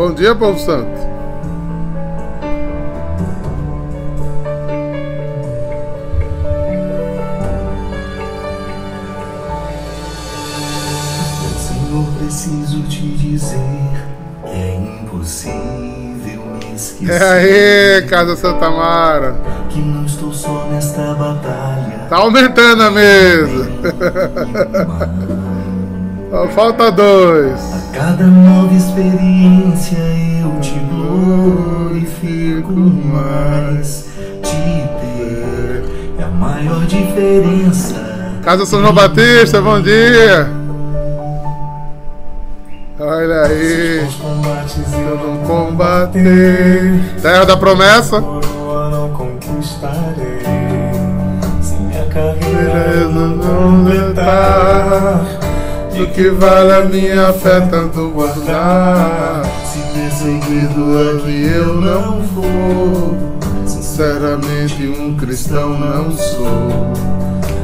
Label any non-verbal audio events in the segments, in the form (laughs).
Bom dia, povo santo. Senhor, preciso te dizer que é impossível me esquecer. (laughs) É aí, Casa Santa Mara. Que não estou só nesta batalha. Tá aumentando a mesa. Só (laughs) falta dois. Cada nova experiência eu te glorifico mais. Te ter é a maior diferença. Casa São João Batista, bom dia. Olha aí. Eu não combater. Terra da promessa. não conquistarei. Se minha carreira Eu não completar. Do que vale a minha fé tanto guardar. Se perseguido que eu não for. Sinceramente, um cristão não sou.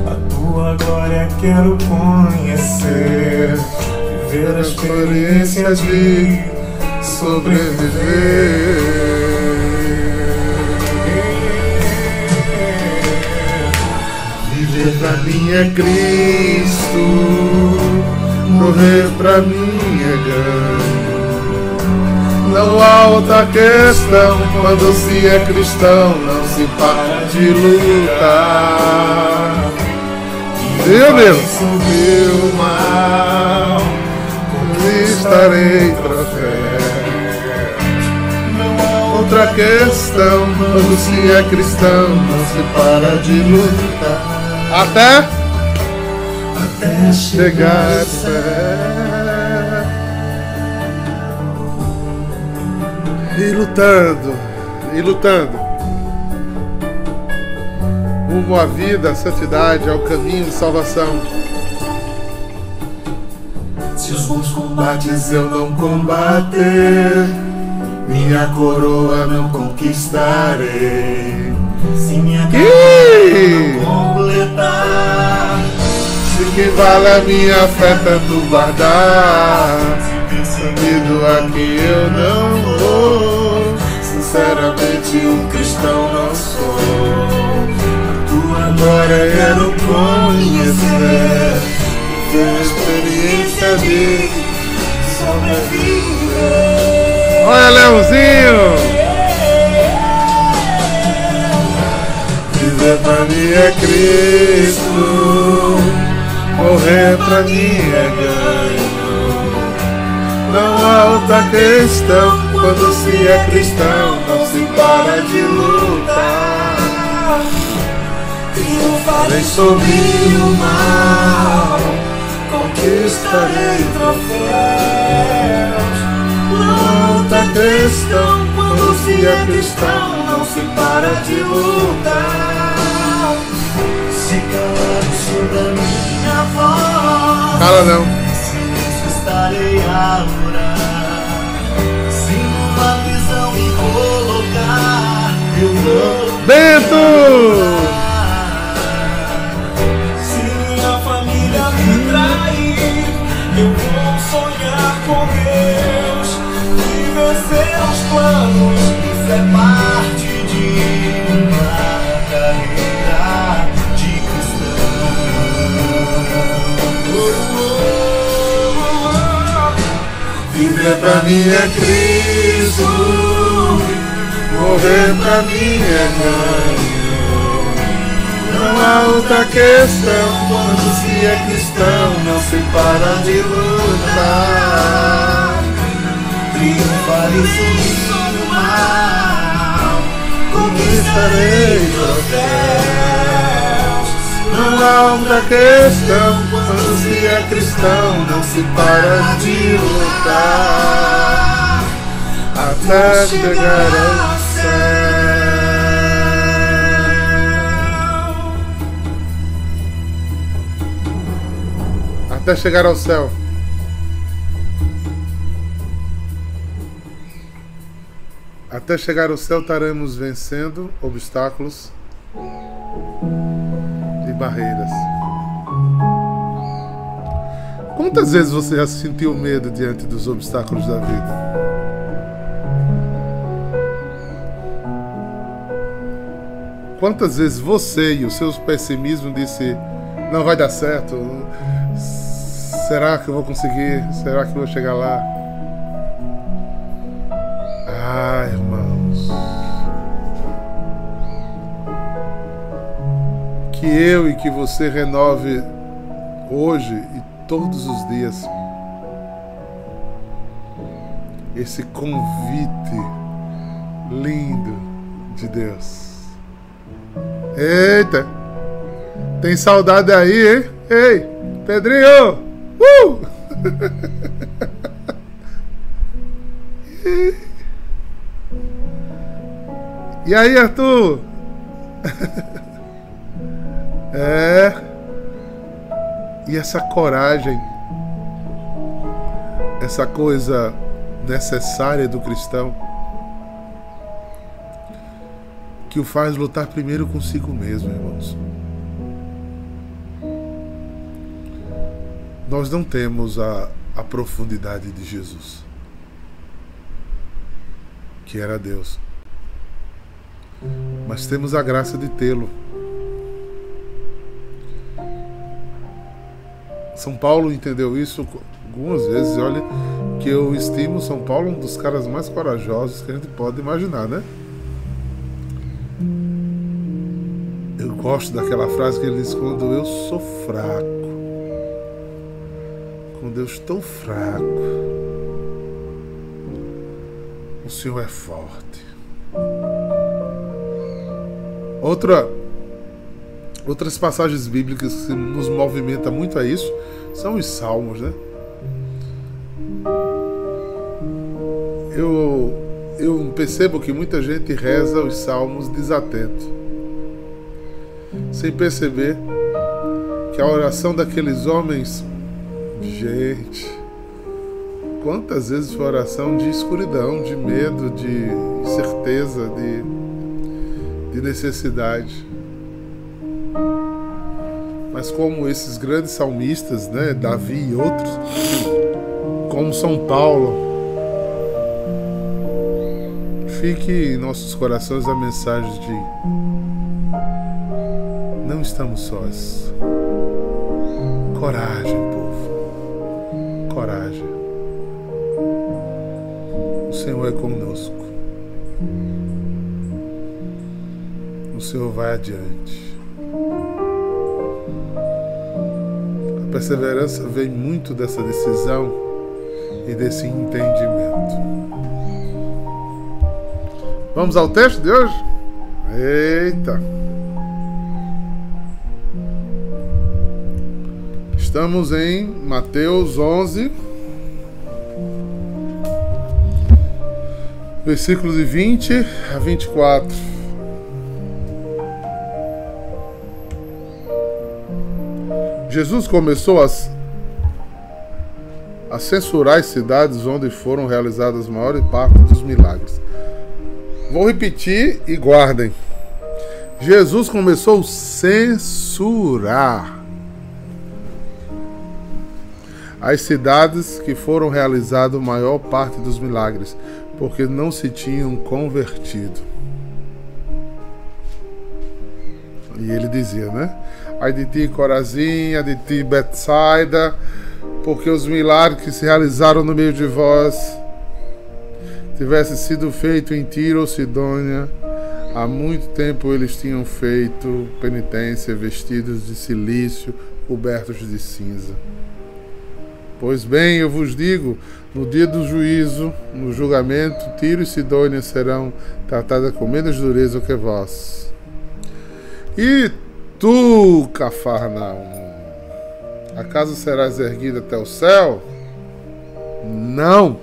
A tua glória quero conhecer, viver a experiência de sobreviver. Viver pra mim é Cristo, morrer pra mim é ganho. Não há outra questão quando se é cristão, não se para de lutar. Eu mesmo subiu mal, conquistarei troféu. Não há outra questão quando se é cristão, não se para de lutar. Até até chegar ao céu. E lutando, e lutando. Rumo à vida, à santidade, ao caminho de salvação. Se os bons combates eu não combater, minha coroa não conquistarei. Se minha carreira não completar, que vale a minha fé tanto guardar. Sabido aqui eu não vou. Sinceramente, um cristão não sou. tua Agora eu quero conhecer. Ter a experiência de sobreviver. Olha, Leãozinho! Viver pra mim é Cristo, morrer pra mim é ganho. Não há outra questão, quando se é cristão, não se para de lutar. Triunfarei sobre o mal, conquistarei troféus. Não há outra questão, quando se é cristão, não se para de lutar. Cala não. silêncio estarei a orar. Se numa visão me colocar, eu vou. Bento! Se minha família me trair, eu vou sonhar com Deus e vencer os planos. É Viver pra mim é Cristo, morrer pra mim é ganho. Não há outra questão, quando se é cristão, não se para de lutar. Triunfarei sobre o mal, conquistarei troféus. Não há outra questão, quando se é cristão, não se para de lutar. Até chegar ao céu. Até chegar ao céu. Até chegar ao céu, estaremos vencendo obstáculos barreiras. Quantas vezes você já sentiu medo diante dos obstáculos da vida? Quantas vezes você e os seus pessimismo disse não vai dar certo? Será que eu vou conseguir? Será que eu vou chegar lá? Que eu e que você renove hoje e todos os dias esse convite lindo de Deus. Eita! Tem saudade aí, hein? Ei, Pedrinho! Uh! (laughs) e aí, Arthur? (laughs) é. E essa coragem, essa coisa necessária do cristão, que o faz lutar primeiro consigo mesmo, irmãos. Nós não temos a, a profundidade de Jesus, que era Deus, mas temos a graça de tê-lo. São Paulo entendeu isso algumas vezes. Olha, que eu estimo São Paulo um dos caras mais corajosos que a gente pode imaginar, né? Eu gosto daquela frase que ele diz: quando eu sou fraco, quando eu estou fraco, o Senhor é forte. Outra, outras passagens bíblicas que nos movimenta muito a isso são os salmos, né? eu, eu percebo que muita gente reza os salmos desatento, sem perceber que a oração daqueles homens, gente, quantas vezes foi oração de escuridão, de medo, de incerteza, de, de necessidade. Mas como esses grandes salmistas, né, Davi e outros, como São Paulo, Fique em nossos corações a mensagem de não estamos sós. Coragem, povo. Coragem. O Senhor é conosco. O Senhor vai adiante. Perseverança vem muito dessa decisão e desse entendimento. Vamos ao texto de hoje? Eita! Estamos em Mateus 11, versículos de 20 a 24. Jesus começou a, a censurar as cidades onde foram realizadas a maior parte dos milagres Vou repetir e guardem. Jesus começou a censurar as cidades que foram realizadas a maior parte dos milagres, porque não se tinham convertido. E ele dizia, né? Ai de ti, Corazim, ai de ti, Betsaida, porque os milagres que se realizaram no meio de vós tivesse sido feito em Tiro ou Sidônia, há muito tempo eles tinham feito penitência vestidos de silício, cobertos de cinza. Pois bem, eu vos digo, no dia do juízo, no julgamento, Tiro e Sidônia serão tratadas com menos dureza que vós. E tu, Cafarnaum, acaso serás erguido até o céu? Não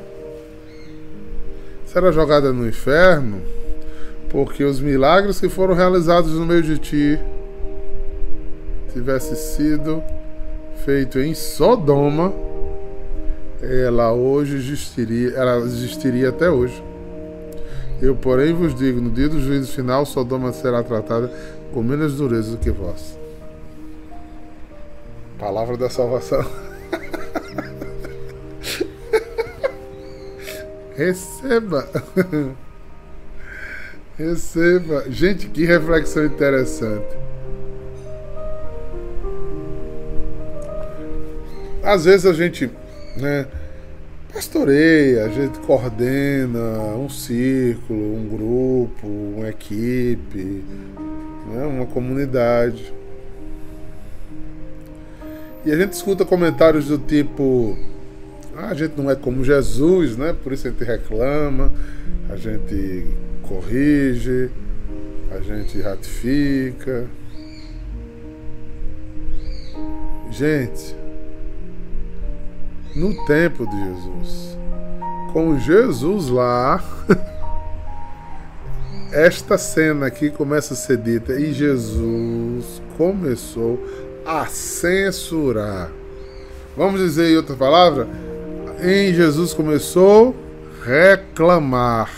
será jogada no inferno, porque os milagres que foram realizados no meio de ti tivesse sido feito em Sodoma, ela hoje existiria, ela existiria até hoje. Eu, porém, vos digo: no dia do juízo final, Sodoma será tratada com menos dureza do que vós. Palavra da salvação. (laughs) Receba. (laughs) Receba. Gente, que reflexão interessante. Às vezes a gente, né, pastoreia, a gente coordena um círculo, um grupo, uma equipe, né, uma comunidade. E a gente escuta comentários do tipo: ah, a gente não é como Jesus, né? Por isso a gente reclama, a gente corrige, a gente ratifica. Gente, no tempo de Jesus, com Jesus lá, (laughs) esta cena aqui começa a ser dita e Jesus começou a censurar. Vamos dizer em outra palavra? Em Jesus começou a reclamar,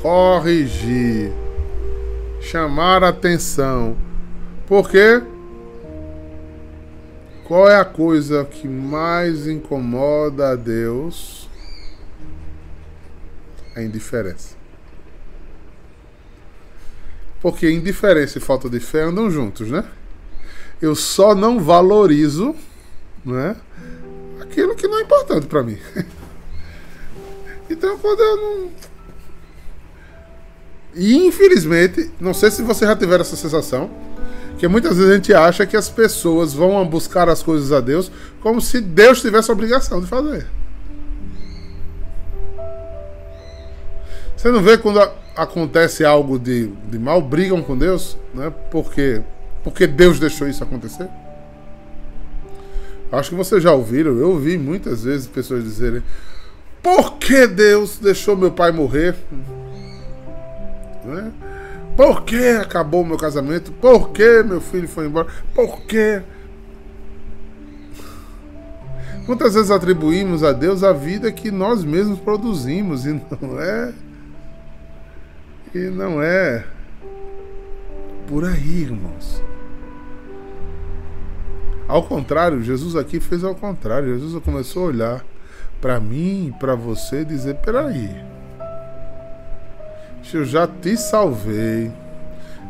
corrigir, chamar atenção. Por quê? Qual é a coisa que mais incomoda a Deus? A indiferença. Porque indiferença e falta de fé andam juntos, né? Eu só não valorizo, né? Aquilo que não é importante para mim. (laughs) Então, quando eu não. E infelizmente, não sei se você já tiver essa sensação, que muitas vezes a gente acha que as pessoas vão buscar as coisas a Deus como se Deus tivesse a obrigação de fazer. Você não vê quando acontece algo de, de mal, brigam com Deus, né? Porque porque Deus deixou isso acontecer? Acho que vocês já ouviram, eu ouvi muitas vezes pessoas dizerem: Por que Deus deixou meu pai morrer? Né? Por que acabou meu casamento? Por que meu filho foi embora? Por que? Quantas vezes atribuímos a Deus a vida que nós mesmos produzimos e não é. E não é por aí, irmãos. Ao contrário, Jesus aqui fez ao contrário. Jesus começou a olhar para mim e para você e dizer: peraí, eu já te salvei,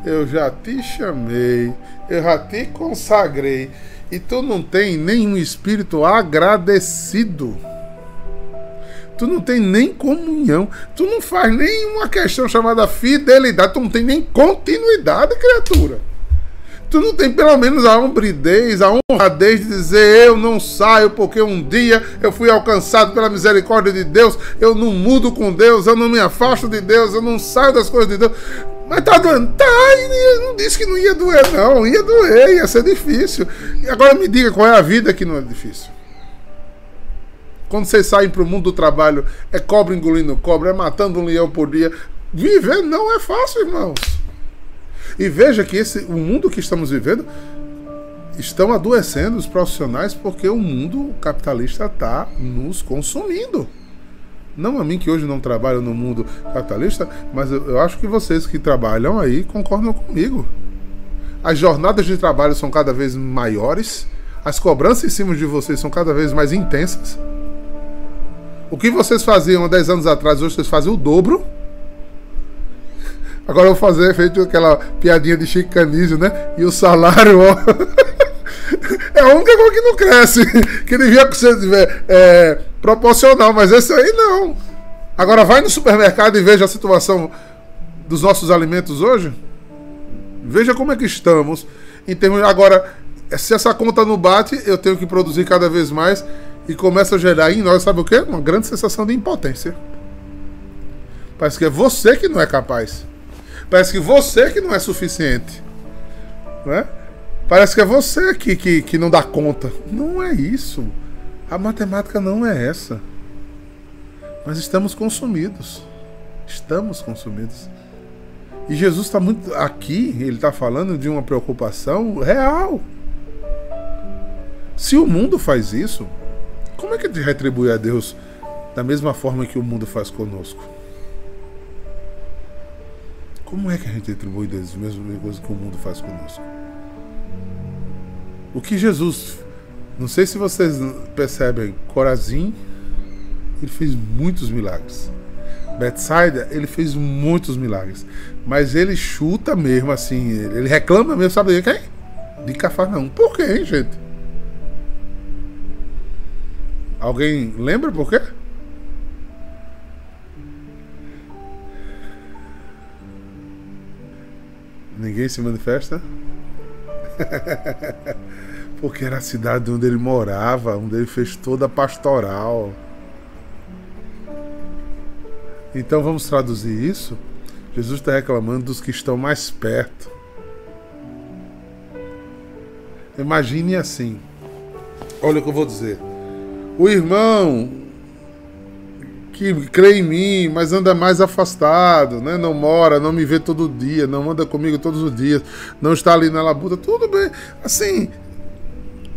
eu já te chamei, eu já te consagrei e tu não tem nenhum espírito agradecido. Tu não tem nem comunhão, tu não faz nenhuma questão chamada fidelidade, tu não tem nem continuidade, criatura. Tu não tem pelo menos a hombridez, a honradez de dizer eu não saio porque um dia eu fui alcançado pela misericórdia de Deus, eu não mudo com Deus, eu não me afasto de Deus, eu não saio das coisas de Deus. Mas tá doendo? Tá, não disse que não ia doer, não. Ia doer, ia ser difícil. E agora me diga qual é a vida que não é difícil. Quando vocês saem para o mundo do trabalho, é cobra engolindo cobra, é matando um leão por dia. Viver não é fácil, irmãos. E veja que esse, o mundo que estamos vivendo estão adoecendo os profissionais porque o mundo capitalista está nos consumindo. Não a mim que hoje não trabalho no mundo capitalista, mas eu, eu acho que vocês que trabalham aí concordam comigo. As jornadas de trabalho são cada vez maiores, as cobranças em cima de vocês são cada vez mais intensas. O que vocês faziam há 10 anos atrás, hoje vocês fazem o dobro. Agora eu vou fazer feito aquela piadinha de Chico né? E o salário, ó. (laughs) é a única coisa que não cresce. Que devia ser é, proporcional, mas esse aí não. Agora vai no supermercado e veja a situação dos nossos alimentos hoje. Veja como é que estamos. Em termos, agora, se essa conta não bate, eu tenho que produzir cada vez mais e começa a gerar em nós, sabe o quê? Uma grande sensação de impotência. Parece que é você que não é capaz. Parece que você que não é suficiente. Né? Parece que é você que, que, que não dá conta. Não é isso. A matemática não é essa. Mas estamos consumidos. Estamos consumidos. E Jesus está muito. Aqui, ele está falando de uma preocupação real. Se o mundo faz isso, como é que a gente retribui a Deus da mesma forma que o mundo faz conosco? Como é que a gente retribui Deus da mesma coisa que o mundo faz conosco? O que Jesus, não sei se vocês percebem, Corazim, ele fez muitos milagres. Betsaida, ele fez muitos milagres. Mas ele chuta mesmo, assim, ele reclama mesmo, sabe de quem? De Cafarnaum. Por quê, hein, gente? Alguém lembra por quê? Ninguém se manifesta? (laughs) Porque era a cidade onde ele morava, onde ele fez toda a pastoral. Então vamos traduzir isso. Jesus está reclamando dos que estão mais perto. Imagine assim. Olha o que eu vou dizer. O irmão que crê em mim, mas anda mais afastado, né? Não mora, não me vê todo dia, não anda comigo todos os dias, não está ali na labuta, tudo bem. Assim,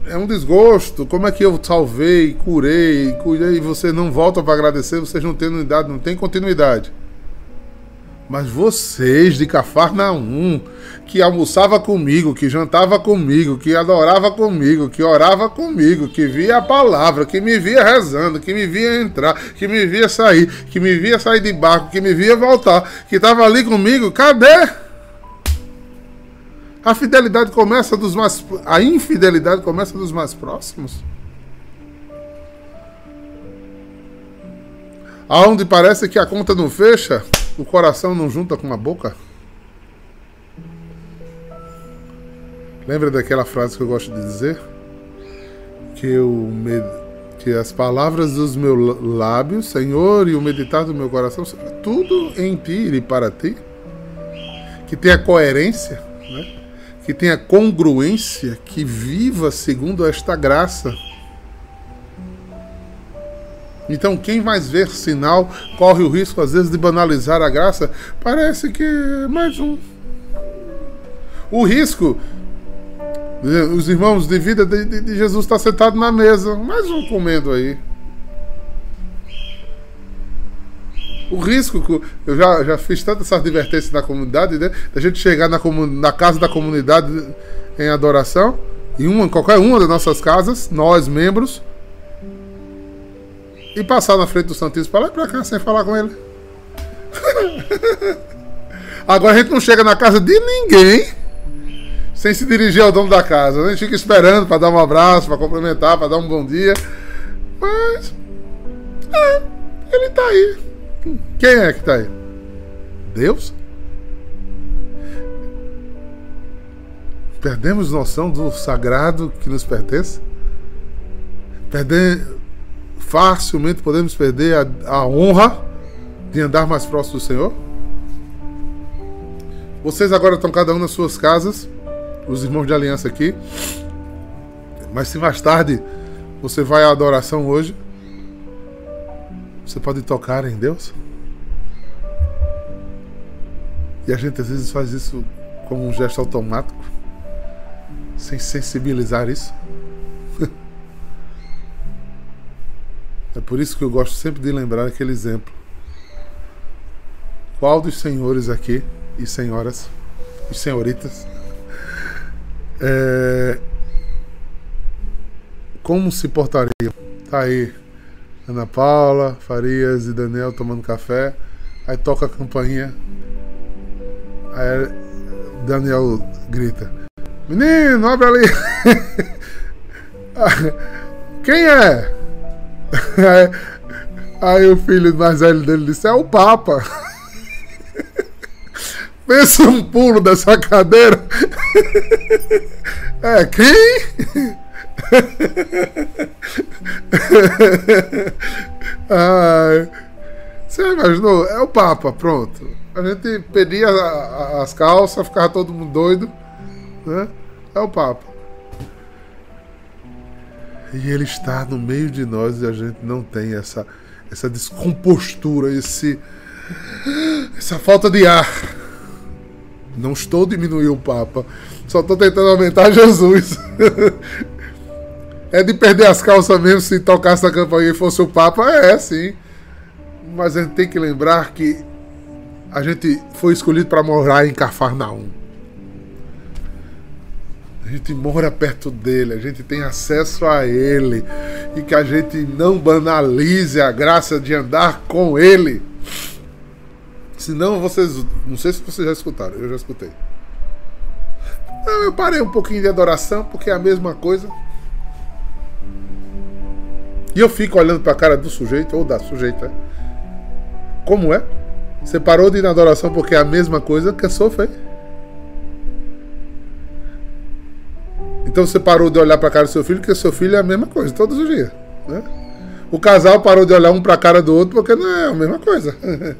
é um desgosto. Como é que eu salvei, curei, cuidei e você não volta para agradecer? Vocês não têm unidade, não tem continuidade. Mas vocês de Cafarnaum, que almoçava comigo, que jantava comigo, que adorava comigo, que orava comigo, que via a palavra, que me via rezando, que me via entrar, que me via sair, que me via sair de barco, que me via voltar, que estava ali comigo, cadê? A fidelidade começa dos mais a infidelidade começa dos mais próximos. Aonde parece que a conta não fecha, o coração não junta com a boca. Lembra daquela frase que eu gosto de dizer? Que, o que as palavras dos meus lábios, Senhor, e o meditar do meu coração, tudo em ti e para ti. Que tenha coerência, né? que tenha congruência, que viva segundo esta graça. Então, quem mais ver sinal corre o risco, às vezes, de banalizar a graça. Parece que mais um. O risco. Os irmãos de vida de, de, de Jesus está sentado na mesa. Mais um comendo aí. O risco que eu já, já fiz tantas advertências na comunidade, né? Da gente chegar na, na casa da comunidade em adoração, em uma, qualquer uma das nossas casas, nós membros, e passar na frente do Santíssimo para lá e para cá sem falar com ele. (laughs) Agora a gente não chega na casa de ninguém sem se dirigir ao dono da casa. A gente fica esperando para dar um abraço, para cumprimentar, para dar um bom dia. Mas. É, ele está aí. Quem é que está aí? Deus? Perdemos noção do sagrado que nos pertence? Perder, facilmente podemos perder a, a honra de andar mais próximo do Senhor? Vocês agora estão cada um nas suas casas, os irmãos de aliança aqui. Mas se mais tarde você vai à adoração hoje, você pode tocar em Deus? E a gente às vezes faz isso como um gesto automático, sem sensibilizar isso. Por isso que eu gosto sempre de lembrar aquele exemplo. Qual dos senhores aqui e senhoras e senhoritas é, como se portariam? Tá aí Ana Paula, Farias e Daniel tomando café. Aí toca a campainha. Aí Daniel grita: Menino, abre ali. (laughs) Quem é? (laughs) Aí, o filho mais velho dele disse: É o Papa. (laughs) Pensa um pulo dessa cadeira. (laughs) É quem? Ai, você imaginou? É o Papa, pronto. A gente pedia as calças, ficava todo mundo doido. Né? É o Papa. E ele está no meio de nós e a gente não tem essa, essa descompostura, esse, essa falta de ar. Não estou diminuindo o Papa, só estou tentando aumentar (laughs) Jesus. É de perder as calças mesmo se tocasse a campainha e fosse o Papa? É, sim. Mas a gente tem que lembrar que a gente foi escolhido para morar em Cafarnaum. A gente mora perto dele, a gente tem acesso a ele e que a gente não banalize a graça de andar com ele. Se não, vocês. Não sei se vocês já escutaram, eu já escutei. Eu parei um pouquinho de adoração, porque é a mesma coisa. E eu fico olhando para a cara do sujeito ou da sujeita. Como é? Você parou de ir na adoração porque é a mesma coisa que sofre? Então você parou de olhar para a cara do seu filho, porque seu filho é a mesma coisa todos os dias. Né? O casal parou de olhar um para a cara do outro porque não é a mesma coisa. (laughs)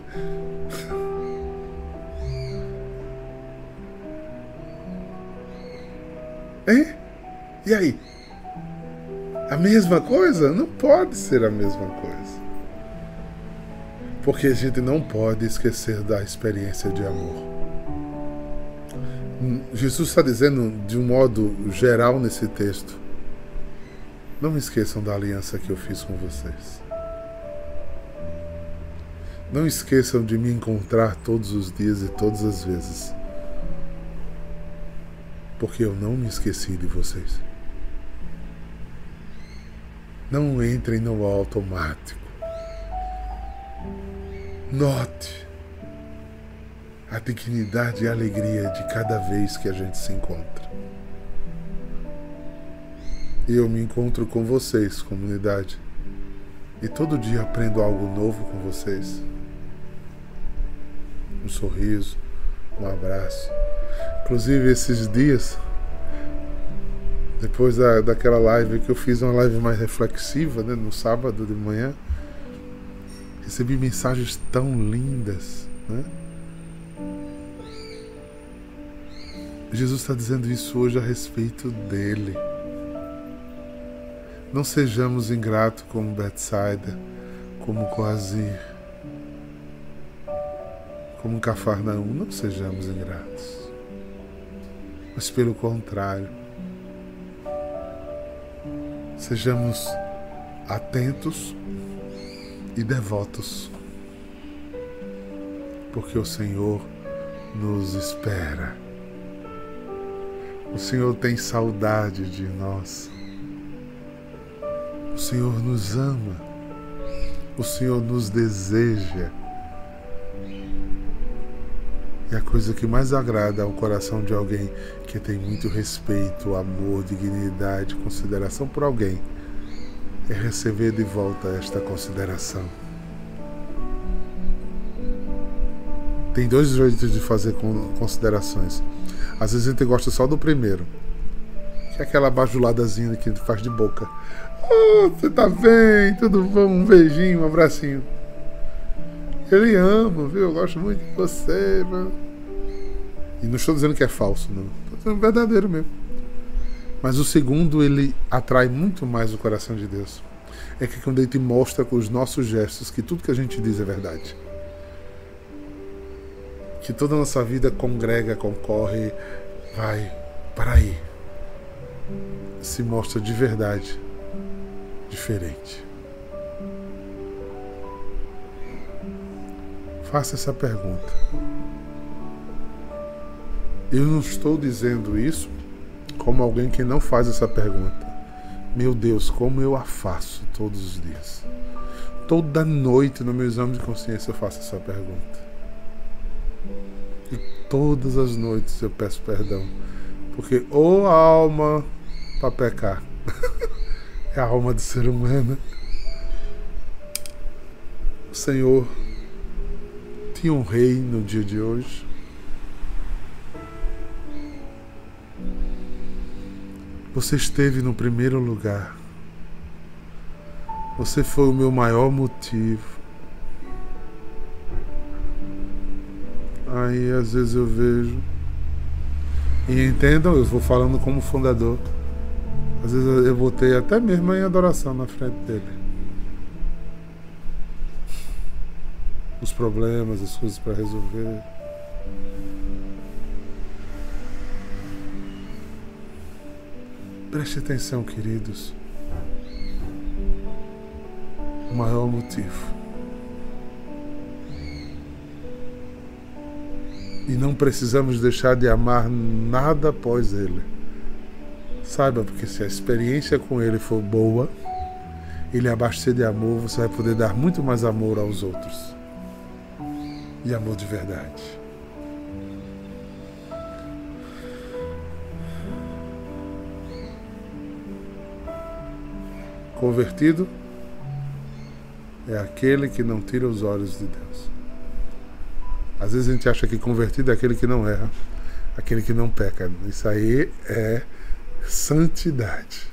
hein? E aí? A mesma coisa? Não pode ser a mesma coisa. Porque a gente não pode esquecer da experiência de amor. Jesus está dizendo de um modo geral nesse texto: não esqueçam da aliança que eu fiz com vocês. Não esqueçam de me encontrar todos os dias e todas as vezes. Porque eu não me esqueci de vocês. Não entrem no automático. Note a dignidade e a alegria de cada vez que a gente se encontra. E eu me encontro com vocês, comunidade. E todo dia aprendo algo novo com vocês. Um sorriso, um abraço. Inclusive, esses dias, depois da, daquela live que eu fiz, uma live mais reflexiva, né, no sábado de manhã, recebi mensagens tão lindas, né? Jesus está dizendo isso hoje a respeito dele. Não sejamos ingratos como Betsaida, como Coazir, como Cafarnaum. Não sejamos ingratos. Mas pelo contrário, sejamos atentos e devotos, porque o Senhor nos espera. O Senhor tem saudade de nós. O Senhor nos ama. O Senhor nos deseja. E a coisa que mais agrada ao coração de alguém que tem muito respeito, amor, dignidade, consideração por alguém é receber de volta esta consideração. Tem dois jeitos de fazer considerações. Às vezes a gente gosta só do primeiro, que é aquela bajuladazinha que a gente faz de boca. Oh, você tá bem? Tudo bom? Um beijinho, um abracinho. Ele ama, viu? Eu gosto muito de você, mano. E não estou dizendo que é falso, não. Estou dizendo verdadeiro mesmo. Mas o segundo, ele atrai muito mais o coração de Deus. É que quando ele te mostra com os nossos gestos que tudo que a gente diz é verdade. Que toda a nossa vida congrega, concorre, vai para aí. Se mostra de verdade diferente. Faça essa pergunta. Eu não estou dizendo isso como alguém que não faz essa pergunta. Meu Deus, como eu a faço todos os dias. Toda noite no meu exame de consciência eu faço essa pergunta. E todas as noites eu peço perdão. Porque ou a alma para pecar (laughs) é a alma do ser humano. O Senhor tinha um rei no dia de hoje. Você esteve no primeiro lugar. Você foi o meu maior motivo. Aí às vezes eu vejo. E entendam, eu vou falando como fundador. Às vezes eu botei até mesmo em adoração na frente dele. Os problemas, as coisas para resolver. Preste atenção, queridos. O maior motivo. E não precisamos deixar de amar nada após Ele. Saiba, porque se a experiência com Ele for boa, Ele abastecer de amor, você vai poder dar muito mais amor aos outros. e amor de verdade. Convertido é aquele que não tira os olhos de Deus. Às vezes a gente acha que convertido é aquele que não erra, aquele que não peca. Isso aí é santidade.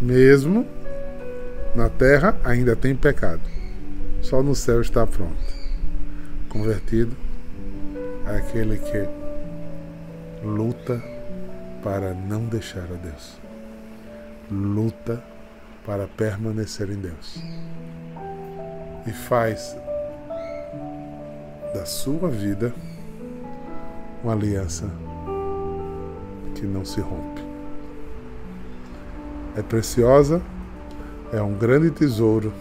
Mesmo na terra ainda tem pecado. Só no céu está pronto. Convertido é aquele que luta para não deixar a Deus. Luta para permanecer em Deus. E faz da sua vida uma aliança que não se rompe. É preciosa, é um grande tesouro,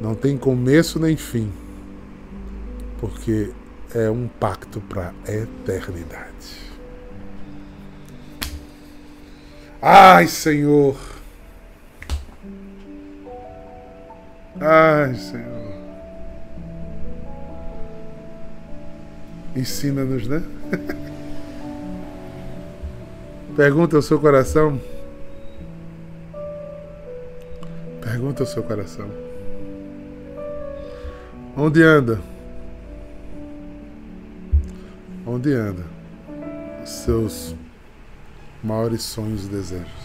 não tem começo nem fim, porque é um pacto para a eternidade. Ai, Senhor! Ai, Senhor. Ensina-nos, né? Pergunta ao seu coração. Pergunta ao seu coração. Onde anda? Onde anda? Seus maiores sonhos e desejos.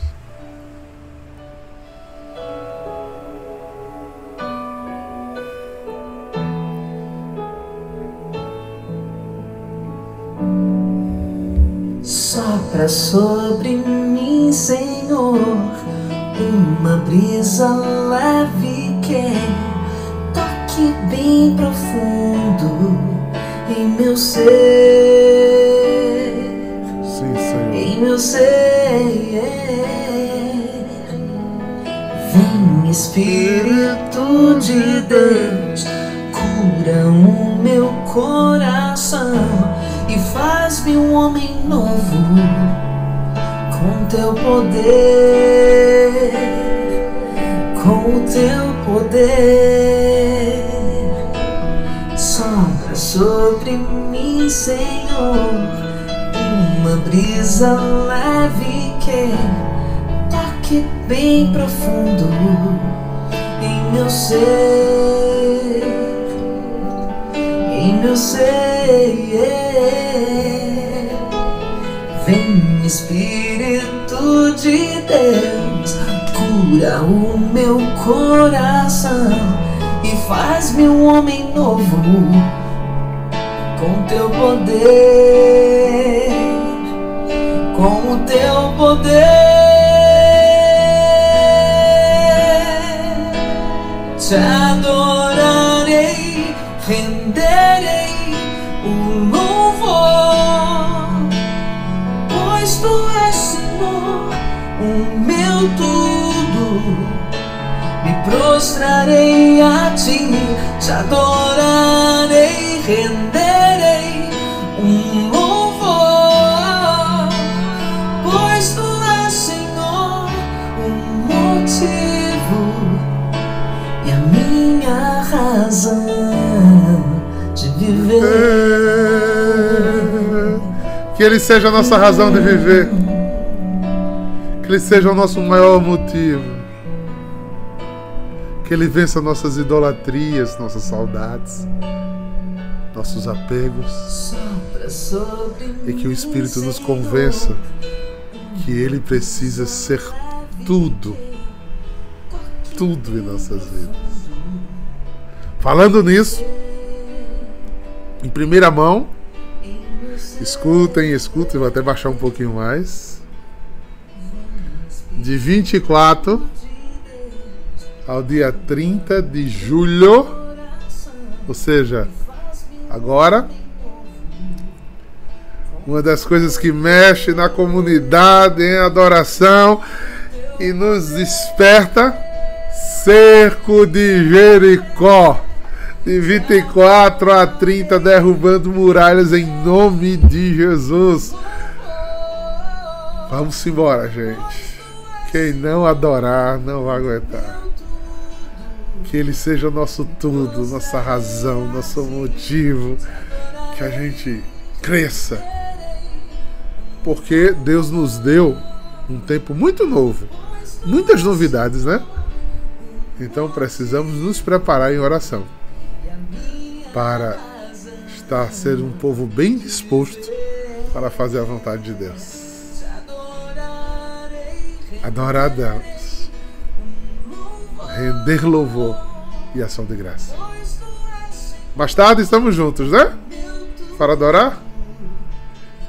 Sopra sobre mim, Senhor, uma brisa leve que toque bem profundo em meu ser. Sim, Senhor. Em meu ser. Vem, Espírito de Deus, cura o meu coração teu poder, com o teu poder. Sombra sobre mim, Senhor, uma brisa leve que toque bem profundo em meu ser, em meu ser. Vem Espírito de Deus, cura o meu coração e faz-me um homem novo com teu poder, com o teu poder. Te adorarei, prostrarei a ti, te adorarei, renderei um louvor, pois tu és Senhor, o motivo e a minha razão de viver. Que Ele seja a nossa razão de viver. Que Ele seja o nosso maior motivo. Que Ele vença nossas idolatrias, nossas saudades, nossos apegos. E que o Espírito nos convença que Ele precisa ser tudo, tudo em nossas vidas. Falando nisso, em primeira mão, escutem, escutem, vou até baixar um pouquinho mais. De 24 ao dia 30 de julho, ou seja, agora, uma das coisas que mexe na comunidade em adoração e nos desperta, cerco de Jericó. De 24 a 30, derrubando muralhas em nome de Jesus. Vamos embora, gente. Quem não adorar não vai aguentar. Que Ele seja nosso tudo, nossa razão, nosso motivo. Que a gente cresça. Porque Deus nos deu um tempo muito novo, muitas novidades, né? Então precisamos nos preparar em oração para estar ser um povo bem disposto para fazer a vontade de Deus. Adorar a Deus. Render louvor e ação de graça. Mais tarde estamos juntos, né? Para adorar.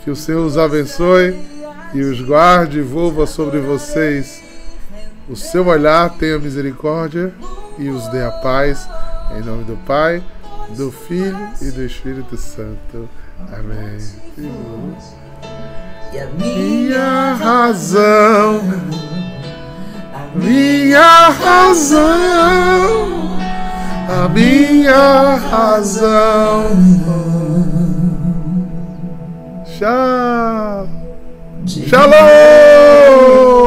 Que o Senhor os abençoe e os guarde e volva sobre vocês o seu olhar, tenha misericórdia e os dê a paz. Em nome do Pai, do Filho e do Espírito Santo. Amém. E a minha razão, minha razão, a minha razão. Tchau. Shalom.